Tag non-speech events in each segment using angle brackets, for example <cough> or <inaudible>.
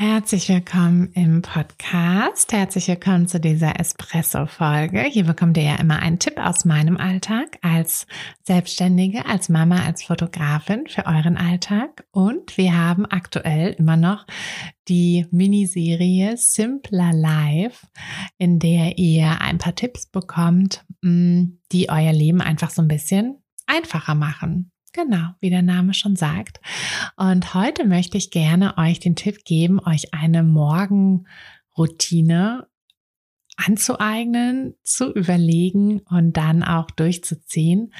Herzlich willkommen im Podcast. Herzlich willkommen zu dieser Espresso-Folge. Hier bekommt ihr ja immer einen Tipp aus meinem Alltag als Selbstständige, als Mama, als Fotografin für euren Alltag. Und wir haben aktuell immer noch die Miniserie Simpler Life, in der ihr ein paar Tipps bekommt, mm, die euer Leben einfach so ein bisschen einfacher machen. Genau, wie der Name schon sagt. Und heute möchte ich gerne euch den Tipp geben, euch eine Morgenroutine anzueignen, zu überlegen und dann auch durchzuziehen.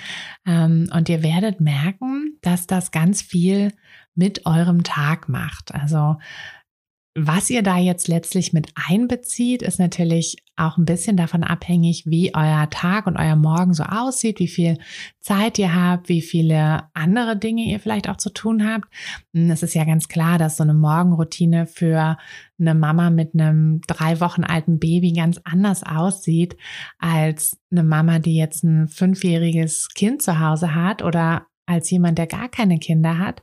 Ähm, und ihr werdet merken, dass das ganz viel mit eurem Tag macht. Also was ihr da jetzt letztlich mit einbezieht, ist natürlich auch ein bisschen davon abhängig, wie euer Tag und euer Morgen so aussieht, wie viel Zeit ihr habt, wie viele andere Dinge ihr vielleicht auch zu tun habt. Hm, es ist ja ganz klar, dass so eine Morgenroutine für eine Mama mit einem drei Wochen alten Baby ganz anders aussieht als eine Mama, die jetzt ein fünfjähriges Kind zu Hause hat oder als jemand, der gar keine Kinder hat.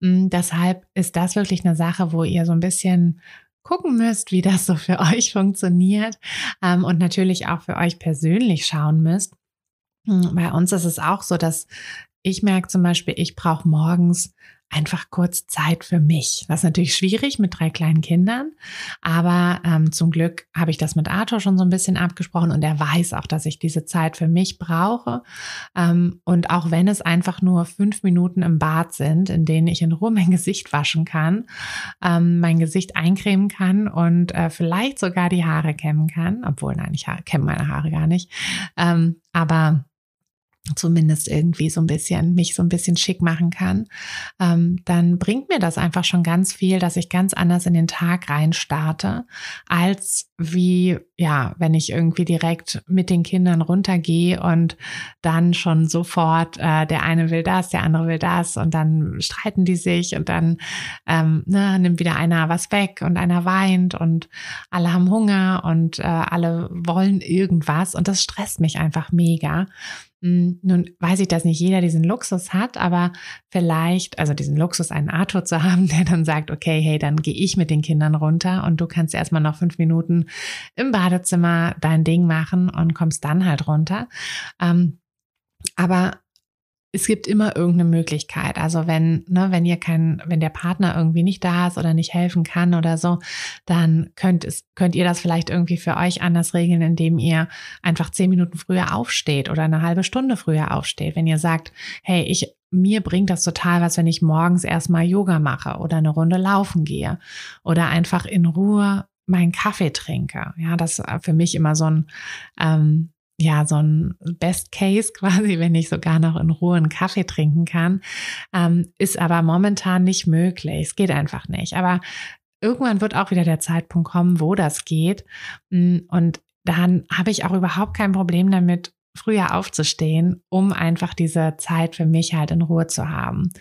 Mm, deshalb ist das wirklich eine Sache, wo ihr so ein bisschen gucken müsst, wie das so für <laughs> euch funktioniert ähm, und natürlich auch für euch persönlich schauen müsst. Mm, bei uns ist es auch so, dass ich merke zum Beispiel, ich brauche morgens einfach kurz Zeit für mich. Das ist natürlich schwierig mit drei kleinen Kindern, aber ähm, zum Glück habe ich das mit Arthur schon so ein bisschen abgesprochen und er weiß auch, dass ich diese Zeit für mich brauche. Ähm, und auch wenn es einfach nur fünf Minuten im Bad sind, in denen ich in Ruhe mein <laughs> Gesicht waschen kann, ähm, mein Gesicht eincremen kann und äh, vielleicht sogar die Haare kämmen kann, obwohl nein, ich kämme meine Haare gar nicht. Ähm, aber zumindest irgendwie so ein bisschen, mich so ein bisschen schick machen kann, ähm, dann bringt mir das einfach schon ganz viel, dass ich ganz anders in den Tag rein starte, als wie, ja, wenn ich irgendwie direkt mit den Kindern runtergehe und dann schon sofort, äh, der eine will das, der andere will das und dann streiten die sich und dann ähm, ne, nimmt wieder einer was weg und einer weint und alle haben Hunger und äh, alle wollen irgendwas und das stresst mich einfach mega. Hm, nun weiß ich, dass nicht jeder diesen Luxus hat, aber vielleicht, also diesen Luxus, einen Arthur zu <laughs> haben, der dann sagt, okay, hey, dann gehe ich mit den Kindern runter und du kannst erstmal noch fünf Minuten im Badezimmer dein Ding machen und kommst dann halt runter. Ähm, aber es gibt immer irgendeine Möglichkeit. Also wenn, ne, wenn ihr kein, wenn der Partner irgendwie nicht da ist oder nicht helfen kann oder so, dann könnt es, könnt ihr das vielleicht irgendwie für euch anders regeln, indem ihr einfach zehn Minuten früher aufsteht oder eine halbe Stunde früher aufsteht. Wenn ihr sagt, hey, ich, mir bringt das total was, wenn ich morgens erstmal Yoga mache oder eine Runde laufen gehe oder einfach in Ruhe meinen Kaffee trinke. Ja, das ist für mich immer so ein, ähm, ja, so ein Best Case <laughs> quasi, wenn ich sogar noch in Ruhe einen Kaffee trinken kann, ähm, ist aber momentan nicht möglich. Es geht einfach nicht. Aber irgendwann wird auch wieder der Zeitpunkt kommen, wo das geht. Mm, und dann habe ich auch überhaupt kein Problem damit, früher aufzustehen, um einfach diese Zeit für mich halt in Ruhe zu haben.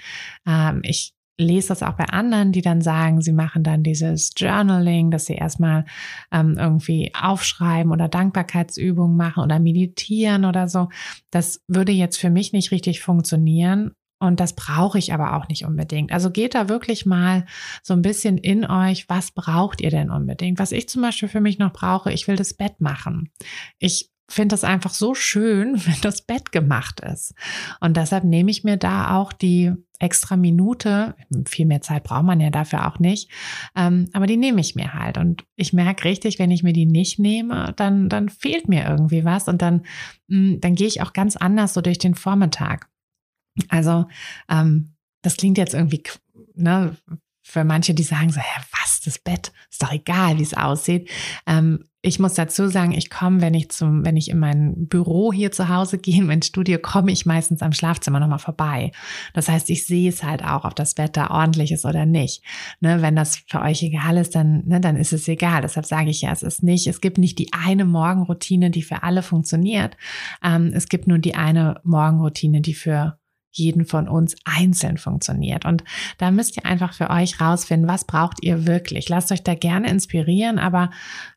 Ähm, ich lese das auch bei anderen, die dann sagen, sie machen dann dieses Journaling, dass sie erstmal ähm, irgendwie aufschreiben oder Dankbarkeitsübungen machen oder meditieren oder so. Das würde jetzt für mich nicht richtig funktionieren. Und das brauche ich aber auch nicht unbedingt. Also geht da wirklich mal so ein bisschen in euch, was braucht ihr denn unbedingt? Was ich zum Beispiel für mich noch brauche, ich will das Bett machen. Ich finde das einfach so schön, <laughs> wenn das Bett gemacht ist. Und deshalb nehme ich mir da auch die extra Minute, viel mehr Zeit braucht man ja dafür auch nicht, ähm, aber die nehme ich mir halt. Und ich merke richtig, wenn ich mir die nicht nehme, dann, dann fehlt mir irgendwie was und dann, mh, mm, dann gehe ich auch ganz anders so durch den Vormittag. Also ähm, das klingt jetzt irgendwie, ne, für manche, die sagen so, hä, was, das Bett, ist doch egal, wie es aussieht. Ähm, ich muss dazu sagen, ich komme, wenn ich zum, wenn ich in mein Büro hier zu Hause <laughs> gehe, in mein Studio, komme ich meistens am Schlafzimmer nochmal vorbei. Das heißt, ich sehe es halt auch, ob das Wetter ordentlich ist oder nicht. Ne, wenn das für euch egal ist, dann, ne, dann ist es egal. Deshalb sage ich ja, es ist nicht, es gibt nicht die eine Morgenroutine, die für alle funktioniert. Ähm, es gibt nur die eine Morgenroutine, die für jeden von uns einzeln funktioniert. Und da müsst ihr einfach für euch rausfinden, was braucht ihr wirklich. Lasst euch da gerne inspirieren, aber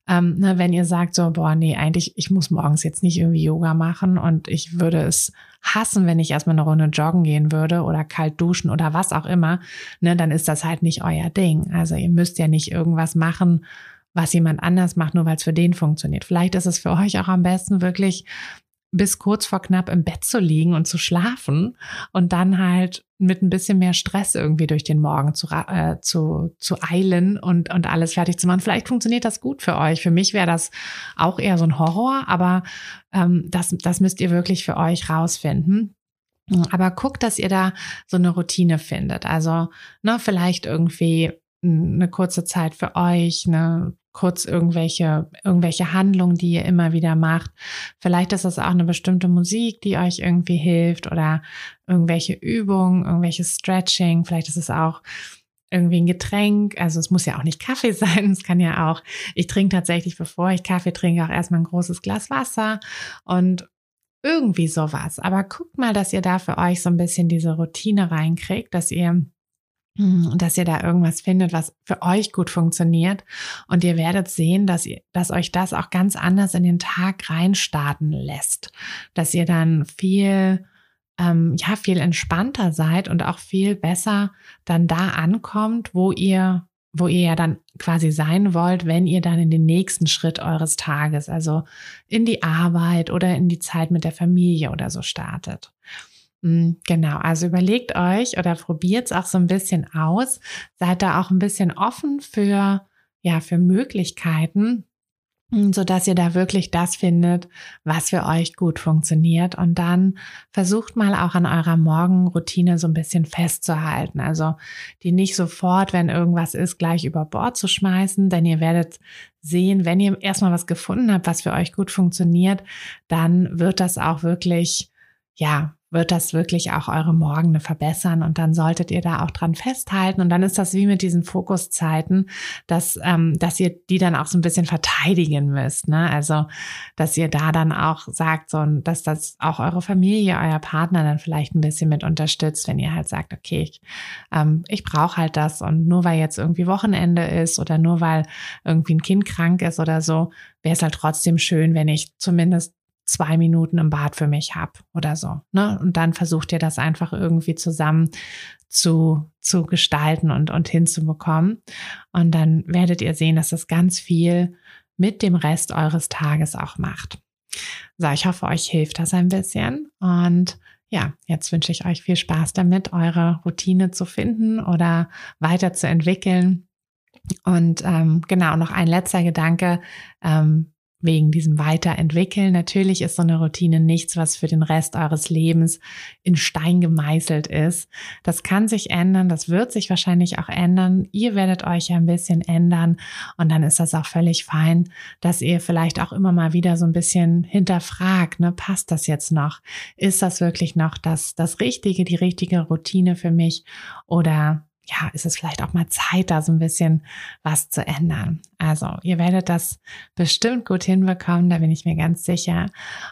ähm, ne, wenn ihr sagt so, boah, nee, eigentlich, ich muss morgens jetzt nicht irgendwie Yoga machen und ich würde es hassen, wenn ich erstmal eine Runde joggen gehen würde oder kalt duschen oder was auch immer, ne, dann ist das halt nicht euer Ding. Also ihr müsst ja nicht irgendwas machen, was jemand anders macht, nur weil es für den funktioniert. Vielleicht ist es für euch auch am besten wirklich bis kurz vor knapp im Bett zu liegen und zu schlafen und dann halt mit ein bisschen mehr Stress irgendwie durch den Morgen zu, äh, zu, zu eilen und, und alles fertig zu machen. Vielleicht funktioniert das gut für euch. Für mich wäre das auch eher so ein Horror, aber ähm, das, das müsst ihr wirklich für euch rausfinden. Aber guckt, dass ihr da so eine Routine findet. Also, ne, vielleicht irgendwie eine kurze Zeit für euch, eine kurz irgendwelche, irgendwelche Handlungen, die ihr immer wieder macht. Vielleicht ist es auch eine bestimmte Musik, die euch irgendwie hilft oder irgendwelche Übungen, irgendwelches Stretching. Vielleicht ist es auch irgendwie ein Getränk. Also es muss ja auch nicht Kaffee <laughs> sein. Es kann ja auch, ich trinke tatsächlich, bevor ich Kaffee trinke, auch erstmal ein großes Glas Wasser und irgendwie sowas. Aber guckt mal, dass ihr da für euch so ein bisschen diese Routine reinkriegt, dass ihr dass ihr da irgendwas findet, was für euch gut funktioniert. Und ihr werdet sehen, dass ihr, dass euch das auch ganz anders in den Tag reinstarten lässt. Dass ihr dann viel, ähm, ja, viel entspannter seid und auch viel besser dann da ankommt, wo ihr, wo ihr ja dann quasi sein wollt, wenn ihr dann in den nächsten Schritt eures Tages, also in die Arbeit oder in die Zeit mit der Familie oder so startet. Hm, genau, also überlegt euch oder probiert es auch so ein bisschen aus. Seid da auch ein bisschen offen für, ja, für Möglichkeiten, hm, so dass ihr da wirklich das findet, was für euch gut funktioniert. Und dann versucht mal auch an eurer Morgenroutine so ein bisschen festzuhalten. Also die nicht sofort, wenn irgendwas ist, gleich über Bord zu schmeißen, denn ihr werdet sehen, wenn ihr erstmal was gefunden habt, was für euch gut funktioniert, dann wird das auch wirklich, ja, wird das wirklich auch eure Morgene verbessern und dann solltet ihr da auch dran festhalten und dann ist das wie mit diesen Fokuszeiten, dass, ähm, dass ihr die dann auch so ein bisschen verteidigen müsst, ne? Also, dass ihr da dann auch sagt, so, dass das auch eure Familie, euer Partner dann vielleicht ein bisschen mit unterstützt, wenn ihr halt sagt, okay, ich, ähm, ich brauche halt das und nur weil jetzt irgendwie Wochenende ist oder nur weil irgendwie ein Kind krank ist oder so, wäre es halt trotzdem schön, wenn ich zumindest zwei Minuten im Bad für mich habe oder so. Ne? Und dann versucht ihr das einfach irgendwie zusammen zu, zu gestalten und, und hinzubekommen. Und dann werdet ihr sehen, dass das ganz viel mit dem Rest eures Tages auch macht. So, ich hoffe, euch hilft das ein bisschen. Und ja, jetzt wünsche ich euch viel Spaß damit, eure Routine zu finden oder weiterzuentwickeln. Und ähm, genau, noch ein letzter Gedanke. Ähm, wegen diesem Weiterentwickeln. Natürlich ist so eine Routine nichts, was für den Rest eures Lebens in Stein gemeißelt ist. Das kann sich ändern, das wird sich wahrscheinlich auch ändern. Ihr werdet euch ein bisschen ändern und dann ist das auch völlig fein, dass ihr vielleicht auch immer mal wieder so ein bisschen hinterfragt, ne, passt das jetzt noch? Ist das wirklich noch das, das Richtige, die richtige Routine für mich oder ja, ist es vielleicht auch mal Zeit, da so ein bisschen was zu ändern. Also, ihr werdet das bestimmt gut hinbekommen, da bin ich mir ganz sicher.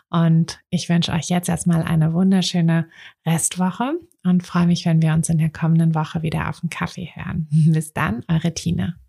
Und ich wünsche euch jetzt erstmal eine wunderschöne Restwoche und freue mich, wenn wir uns in der kommenden Woche wieder auf den Kaffee hören. <laughs> Bis dann, eure Tine.